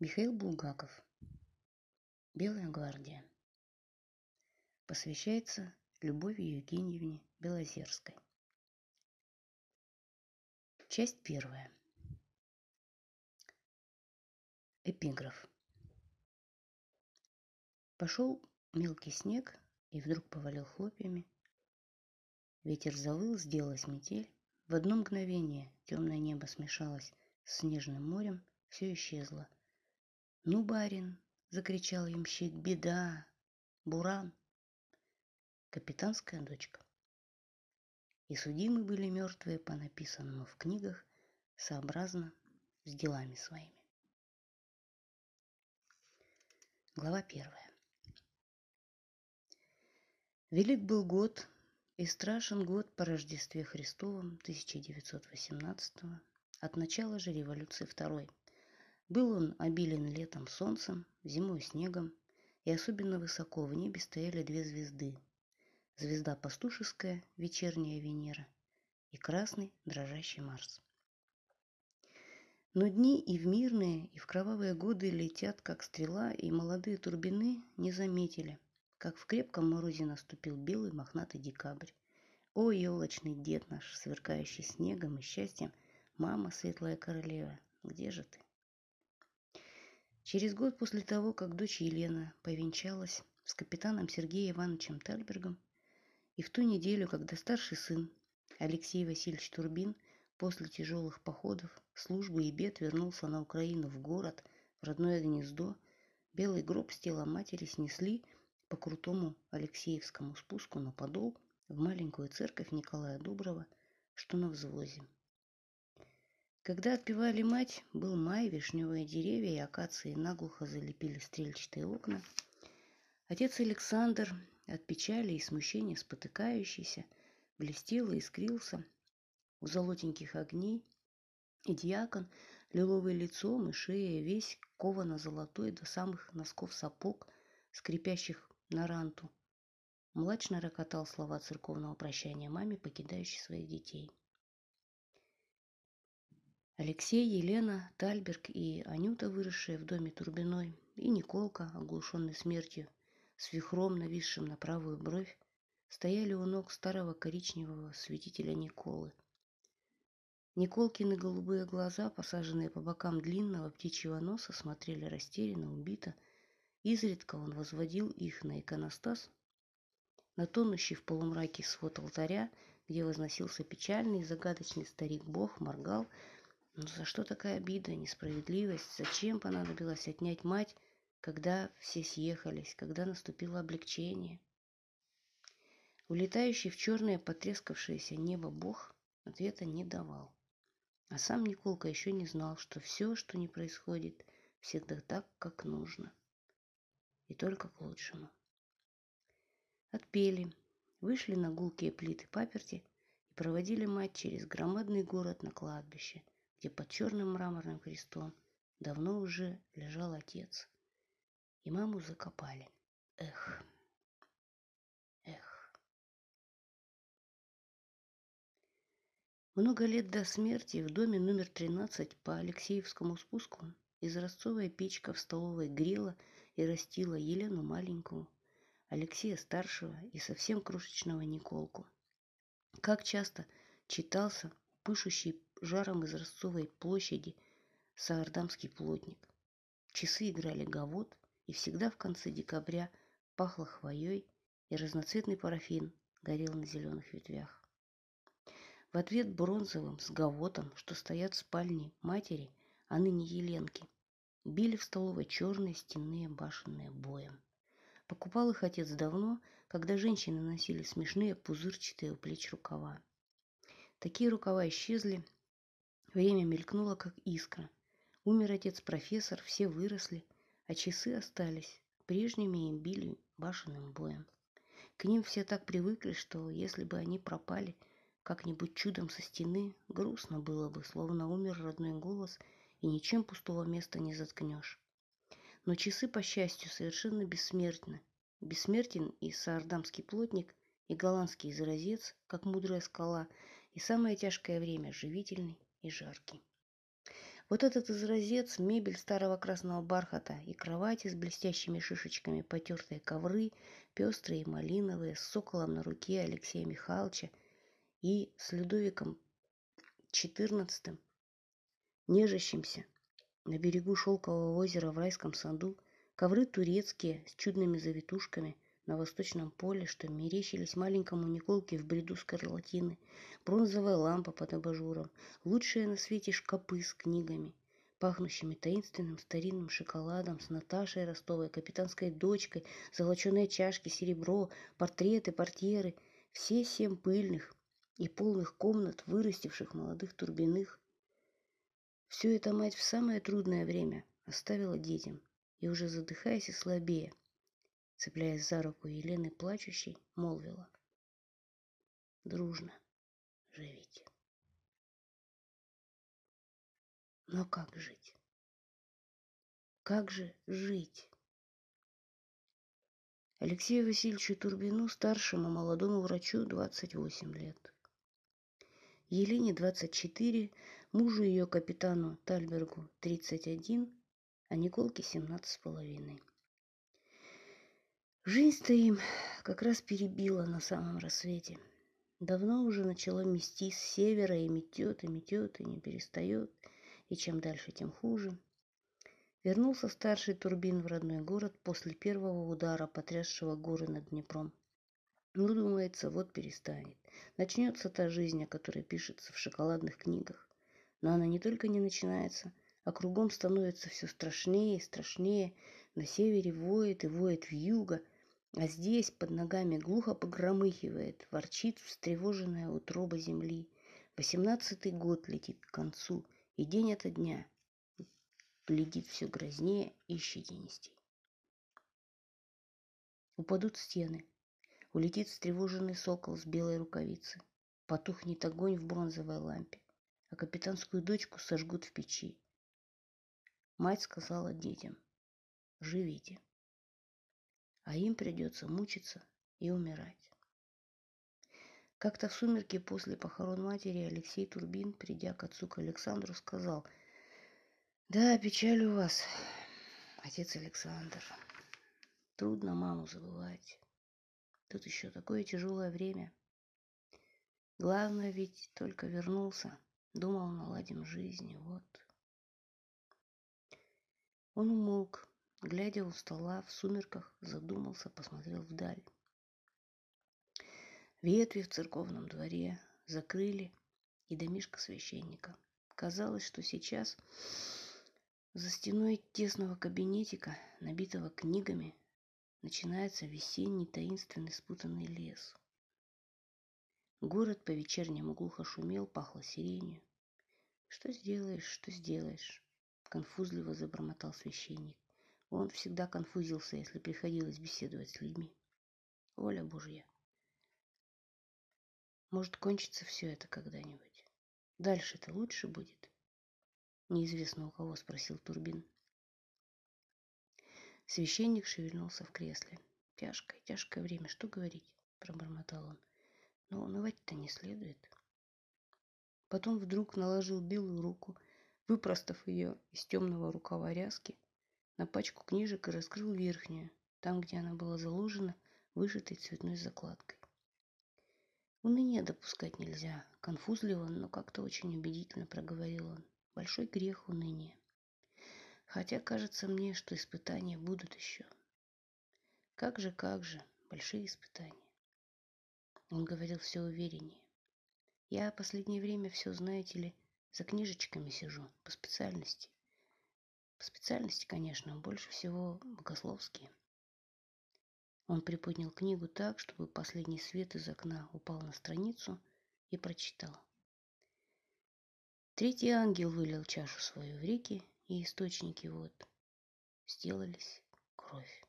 Михаил Булгаков. Белая гвардия. Посвящается Любови Евгеньевне Белозерской. Часть первая. Эпиграф. Пошел мелкий снег и вдруг повалил хлопьями. Ветер завыл, сделалась метель. В одно мгновение темное небо смешалось с снежным морем, все исчезло – «Ну, барин!» — закричал ямщик. «Беда! Буран!» Капитанская дочка. И судимы были мертвые по написанному в книгах сообразно с делами своими. Глава первая. Велик был год, и страшен год по Рождестве Христовом 1918 от начала же революции второй – был он обилен летом солнцем, зимой снегом, и особенно высоко в небе стояли две звезды. Звезда пастушеская, вечерняя Венера, и красный дрожащий Марс. Но дни и в мирные, и в кровавые годы летят, как стрела, и молодые турбины не заметили, как в крепком морозе наступил белый мохнатый декабрь. О, елочный дед наш, сверкающий снегом и счастьем, мама, светлая королева, где же ты? Через год после того, как дочь Елена повенчалась с капитаном Сергеем Ивановичем Тальбергом, и в ту неделю, когда старший сын Алексей Васильевич Турбин после тяжелых походов, службы и бед вернулся на Украину в город, в родное гнездо, белый гроб с тела матери снесли по крутому Алексеевскому спуску на подол в маленькую церковь Николая Доброго, что на взвозе. Когда отпевали мать, был май, вишневые деревья и акации наглухо залепили стрельчатые окна. Отец Александр, от печали и смущения спотыкающийся, блестел и искрился у золотеньких огней, и дьякон, лиловый лицом и шея, весь ковано-золотой до самых носков сапог, скрипящих на ранту, млачно рокотал слова церковного прощания маме, покидающей своих детей. Алексей, Елена, Тальберг и Анюта, выросшие в доме Турбиной, и Николка, оглушенный смертью, с вихром, нависшим на правую бровь, стояли у ног старого коричневого святителя Николы. Николкины голубые глаза, посаженные по бокам длинного птичьего носа, смотрели растерянно, убито. Изредка он возводил их на иконостас, на тонущий в полумраке свод алтаря, где возносился печальный и загадочный старик-бог, моргал, но ну, за что такая обида, несправедливость? Зачем понадобилось отнять мать, когда все съехались, когда наступило облегчение? Улетающий в черное потрескавшееся небо Бог ответа не давал. А сам Николка еще не знал, что все, что не происходит, всегда так, как нужно. И только к лучшему. Отпели, вышли на гулкие плиты паперти и проводили мать через громадный город на кладбище – где под черным мраморным крестом давно уже лежал отец. И маму закопали. Эх, эх. Много лет до смерти в доме номер 13 по Алексеевскому спуску изразцовая печка в столовой грела и растила Елену маленькую, Алексея старшего и совсем крошечного Николку. Как часто читался пышущий жаром из Ростовой площади Саардамский плотник. Часы играли гавот, и всегда в конце декабря пахло хвоей, и разноцветный парафин горел на зеленых ветвях. В ответ бронзовым с гавотом, что стоят в спальне матери, а ныне Еленки, били в столовой черные стенные башенные боем. Покупал их отец давно, когда женщины носили смешные пузырчатые у плеч рукава. Такие рукава исчезли, Время мелькнуло, как искра. Умер отец-профессор, все выросли, а часы остались прежними и били башенным боем. К ним все так привыкли, что если бы они пропали как-нибудь чудом со стены, грустно было бы, словно умер родной голос, и ничем пустого места не заткнешь. Но часы, по счастью, совершенно бессмертны. Бессмертен и саардамский плотник, и голландский изразец, как мудрая скала, и самое тяжкое время – живительный и жаркий. Вот этот изразец, мебель старого красного бархата и кровати с блестящими шишечками, потертые ковры, пестрые и малиновые, с соколом на руке Алексея Михайловича и с Людовиком XIV, нежащимся на берегу шелкового озера в райском саду, ковры турецкие с чудными завитушками – на восточном поле, что мерещились маленькому Николке в бреду скарлатины, бронзовая лампа под абажуром, лучшие на свете шкапы с книгами, пахнущими таинственным старинным шоколадом с Наташей Ростовой, капитанской дочкой, золоченые чашки, серебро, портреты, портьеры, все семь пыльных и полных комнат, вырастивших молодых турбиных. Все это мать в самое трудное время оставила детям, и уже задыхаясь и слабее, цепляясь за руку Елены плачущей, молвила. Дружно живите. Но как жить? Как же жить? Алексею Васильевичу Турбину, старшему молодому врачу, 28 лет. Елене 24, мужу ее капитану Тальбергу 31, а Николке 17 с половиной. Жизнь-то им как раз перебила на самом рассвете. Давно уже начало мести с севера и метет, и метет, и не перестает. И чем дальше, тем хуже. Вернулся старший Турбин в родной город после первого удара, потрясшего горы над Днепром. Ну, думается, вот перестанет. Начнется та жизнь, о которой пишется в шоколадных книгах. Но она не только не начинается, а кругом становится все страшнее и страшнее. На севере воет и воет в юго – а здесь под ногами глухо погромыхивает, ворчит встревоженная утроба земли. Восемнадцатый год летит к концу, и день ото дня глядит все грознее и щетинистей. Упадут стены, улетит встревоженный сокол с белой рукавицы, потухнет огонь в бронзовой лампе, а капитанскую дочку сожгут в печи. Мать сказала детям, живите а им придется мучиться и умирать. Как-то в сумерки после похорон матери Алексей Турбин, придя к отцу к Александру, сказал, «Да, печаль у вас, отец Александр. Трудно маму забывать. Тут еще такое тяжелое время. Главное ведь только вернулся, думал, наладим жизнь, вот». Он умолк, Глядя у стола, в сумерках задумался, посмотрел вдаль. Ветви в церковном дворе закрыли и домишко священника. Казалось, что сейчас за стеной тесного кабинетика, набитого книгами, начинается весенний таинственный спутанный лес. Город по-вечернему глухо шумел, пахло сиренью. «Что сделаешь, что сделаешь?» — конфузливо забормотал священник. Он всегда конфузился, если приходилось беседовать с людьми. Воля Божья. Может, кончится все это когда-нибудь. Дальше-то лучше будет? Неизвестно у кого, спросил Турбин. Священник шевельнулся в кресле. Тяжкое, тяжкое время, что говорить, пробормотал он. Но унывать-то не следует. Потом вдруг наложил белую руку, выпростав ее из темного рукава ряски, на пачку книжек и раскрыл верхнюю, там, где она была заложена, вышитой цветной закладкой. Уныние допускать нельзя. Конфузливо, но как-то очень убедительно проговорил он. Большой грех уныние. Хотя кажется мне, что испытания будут еще. Как же, как же, большие испытания. Он говорил все увереннее. Я последнее время все, знаете ли, за книжечками сижу, по специальности. По специальности, конечно, больше всего богословские. Он приподнял книгу так, чтобы последний свет из окна упал на страницу и прочитал. Третий ангел вылил чашу свою в реки, и источники вот сделались кровь.